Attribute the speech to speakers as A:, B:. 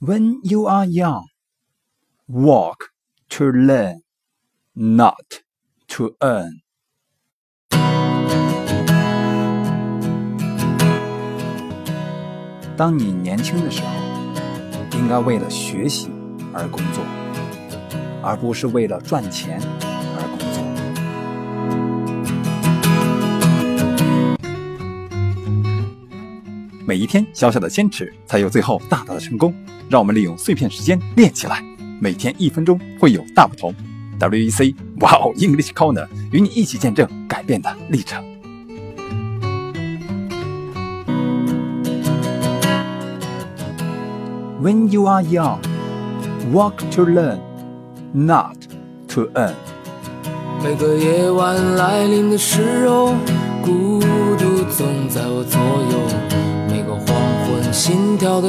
A: When you are young, walk to learn, not to earn. 当你年轻的时候，应该为了学习而工作，而不是为了赚钱每一天小小的坚持，才有最后大大的成功。让我们利用碎片时间练起来，每天一分钟会有大不同。WEC 哇哦 English Corner 与你一起见证改变的历程。When you are young, walk to learn, not to earn。
B: 每个夜晚来临的时候，孤独总在我左右。心跳的